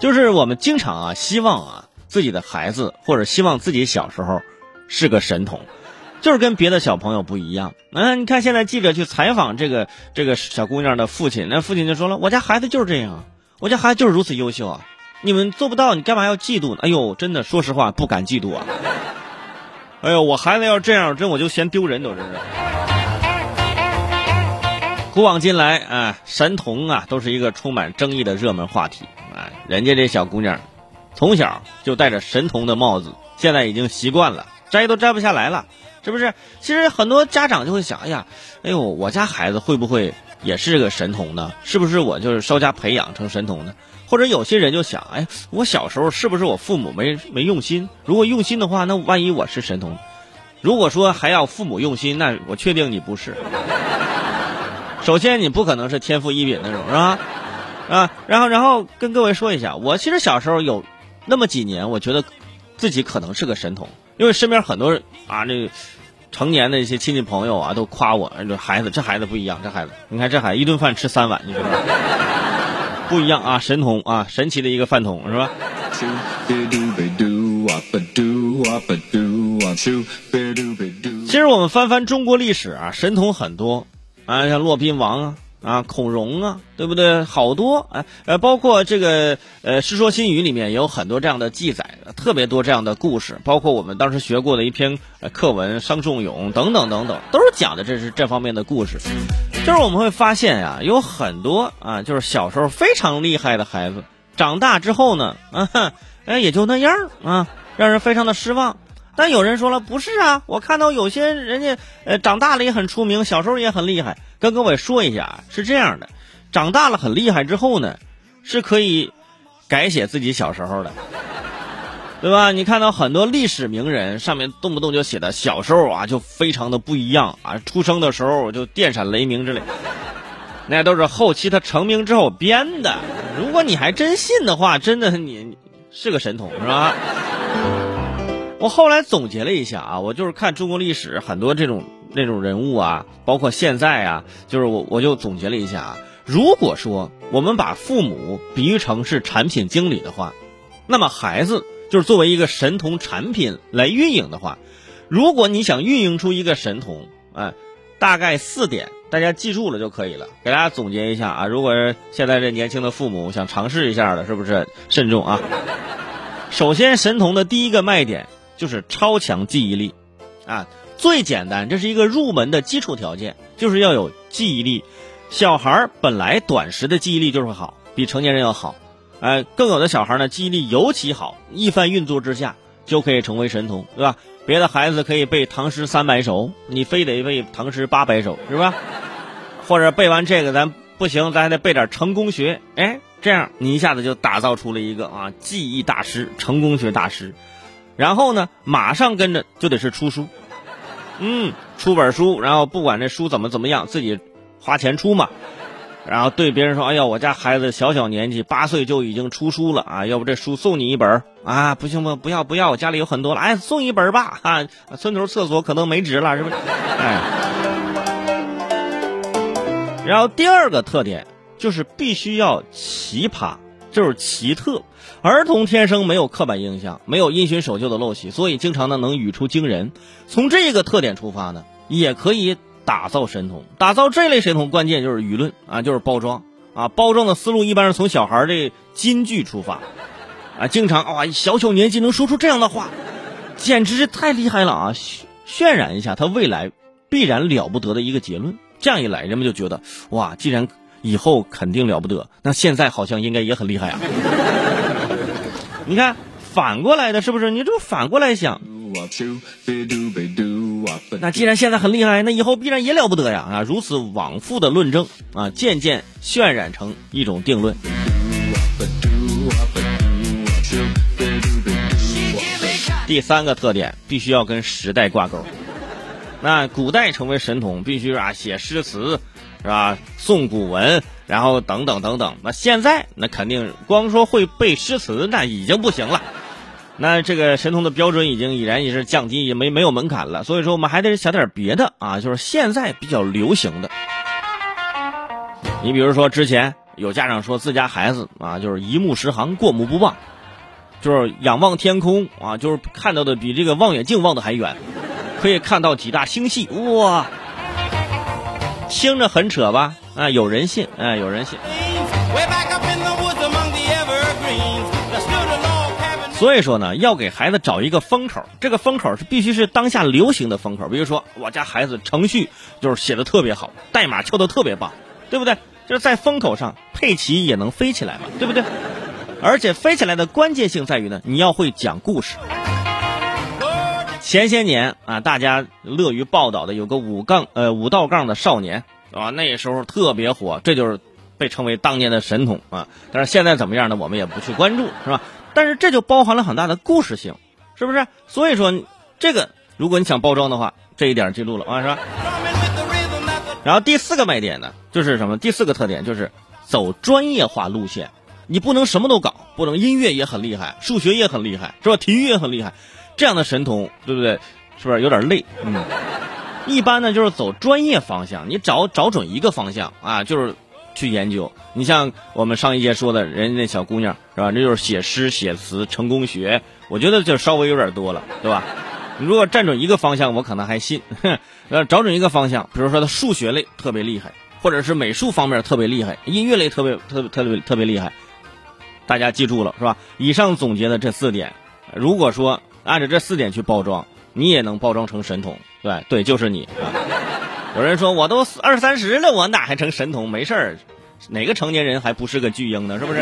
就是我们经常啊，希望啊自己的孩子或者希望自己小时候是个神童，就是跟别的小朋友不一样。嗯，你看现在记者去采访这个这个小姑娘的父亲，那父亲就说了：“我家孩子就是这样，我家孩子就是如此优秀啊！你们做不到，你干嘛要嫉妒呢？”哎呦，真的，说实话，不敢嫉妒啊。哎呦，我孩子要这样，真我就嫌丢人都，真是。古往今来啊，神童啊，都是一个充满争议的热门话题。人家这小姑娘，从小就戴着神童的帽子，现在已经习惯了，摘都摘不下来了，是不是？其实很多家长就会想，哎呀，哎呦，我家孩子会不会也是个神童呢？是不是我就是稍加培养成神童呢？或者有些人就想，哎，我小时候是不是我父母没没用心？如果用心的话，那万一我是神童？如果说还要父母用心，那我确定你不是。首先，你不可能是天赋异禀那种，是吧？啊，然后，然后跟各位说一下，我其实小时候有那么几年，我觉得自己可能是个神童，因为身边很多人啊，这成年的一些亲戚朋友啊，都夸我，这孩子，这孩子不一样，这孩子，你看这孩子一顿饭吃三碗，你知道吗？不一样啊，神童啊，神奇的一个饭桶是吧？其实我们翻翻中国历史啊，神童很多啊，像骆宾王啊啊，孔融啊，对不对？好多啊，呃，包括这个呃《世说新语》里面也有很多这样的记载，特别多这样的故事，包括我们当时学过的一篇课文《商仲永》等等等等，都是讲的这是这方面的故事。就是我们会发现呀，有很多啊，就是小时候非常厉害的孩子，长大之后呢，啊，哎，也就那样啊，让人非常的失望。但有人说了，不是啊，我看到有些人家呃长大了也很出名，小时候也很厉害。跟各位说一下，是这样的，长大了很厉害之后呢，是可以改写自己小时候的。对吧？你看到很多历史名人上面动不动就写的小时候啊，就非常的不一样啊，出生的时候就电闪雷鸣之类，那都是后期他成名之后编的。如果你还真信的话，真的你是个神童是吧？我后来总结了一下啊，我就是看中国历史很多这种那种人物啊，包括现在啊，就是我我就总结了一下啊，如果说我们把父母比喻成是产品经理的话，那么孩子。就是作为一个神童产品来运营的话，如果你想运营出一个神童，哎，大概四点，大家记住了就可以了。给大家总结一下啊，如果是现在这年轻的父母想尝试一下的，是不是慎重啊？首先，神童的第一个卖点就是超强记忆力，啊，最简单，这是一个入门的基础条件，就是要有记忆力。小孩本来短时的记忆力就是好，比成年人要好。哎，更有的小孩呢，记忆力尤其好，一番运作之下就可以成为神童，对吧？别的孩子可以背唐诗三百首，你非得背唐诗八百首，是吧？或者背完这个咱不行，咱还得背点成功学，哎，这样你一下子就打造出了一个啊记忆大师、成功学大师。然后呢，马上跟着就得是出书，嗯，出本书，然后不管这书怎么怎么样，自己花钱出嘛。然后对别人说：“哎呀，我家孩子小小年纪八岁就已经出书了啊！要不这书送你一本啊？不行不不要不要，我家里有很多了。哎，送一本吧啊！村头厕所可能没纸了，是不是？哎。然后第二个特点就是必须要奇葩，就是奇特。儿童天生没有刻板印象，没有因循守旧的陋习，所以经常呢能语出惊人。从这个特点出发呢，也可以。”打造神童，打造这类神童，关键就是舆论啊，就是包装啊。包装的思路一般是从小孩的金句出发啊，经常啊，小小年纪能说出这样的话，简直是太厉害了啊！渲染一下他未来必然了不得的一个结论。这样一来，人们就觉得哇，既然以后肯定了不得，那现在好像应该也很厉害啊。你看，反过来的是不是？你这反过来想。那既然现在很厉害，那以后必然也了不得呀！啊，如此往复的论证啊，渐渐渲染成一种定论。第三个特点，必须要跟时代挂钩。那古代成为神童，必须啊写诗词，是吧？诵古文，然后等等等等。那现在，那肯定光说会背诗词，那已经不行了。那这个神童的标准已经已然也是降低，也没没有门槛了。所以说，我们还得想点别的啊，就是现在比较流行的。你比如说之前有家长说自家孩子啊，就是一目十行，过目不忘，就是仰望天空啊，就是看到的比这个望远镜望的还远，可以看到几大星系，哇，听着很扯吧？啊，有人信，哎，有人信。所以说呢，要给孩子找一个风口，这个风口是必须是当下流行的风口。比如说，我家孩子程序就是写的特别好，代码敲的特别棒，对不对？就是在风口上，佩奇也能飞起来嘛，对不对？而且飞起来的关键性在于呢，你要会讲故事。前些年啊，大家乐于报道的有个五杠呃五道杠的少年啊，那时候特别火，这就是被称为当年的神童啊。但是现在怎么样呢？我们也不去关注，是吧？但是这就包含了很大的故事性，是不是？所以说，这个如果你想包装的话，这一点记录了啊，是吧？然后第四个卖点呢，就是什么？第四个特点就是走专业化路线，你不能什么都搞，不能音乐也很厉害，数学也很厉害，是吧？体育也很厉害，这样的神童，对不对？是不是有点累？嗯，一般呢就是走专业方向，你找找准一个方向啊，就是。去研究，你像我们上一节说的，人家那小姑娘是吧？这就是写诗写词成功学，我觉得就稍微有点多了，对吧？你如果站准一个方向，我可能还信。呃，找准一个方向，比如说他数学类特别厉害，或者是美术方面特别厉害，音乐类特别特别特别特别厉害，大家记住了是吧？以上总结的这四点，如果说按照这四点去包装，你也能包装成神童，对对，就是你。有人说我都二三十了，我哪还成神童？没事儿，哪个成年人还不是个巨婴呢？是不是？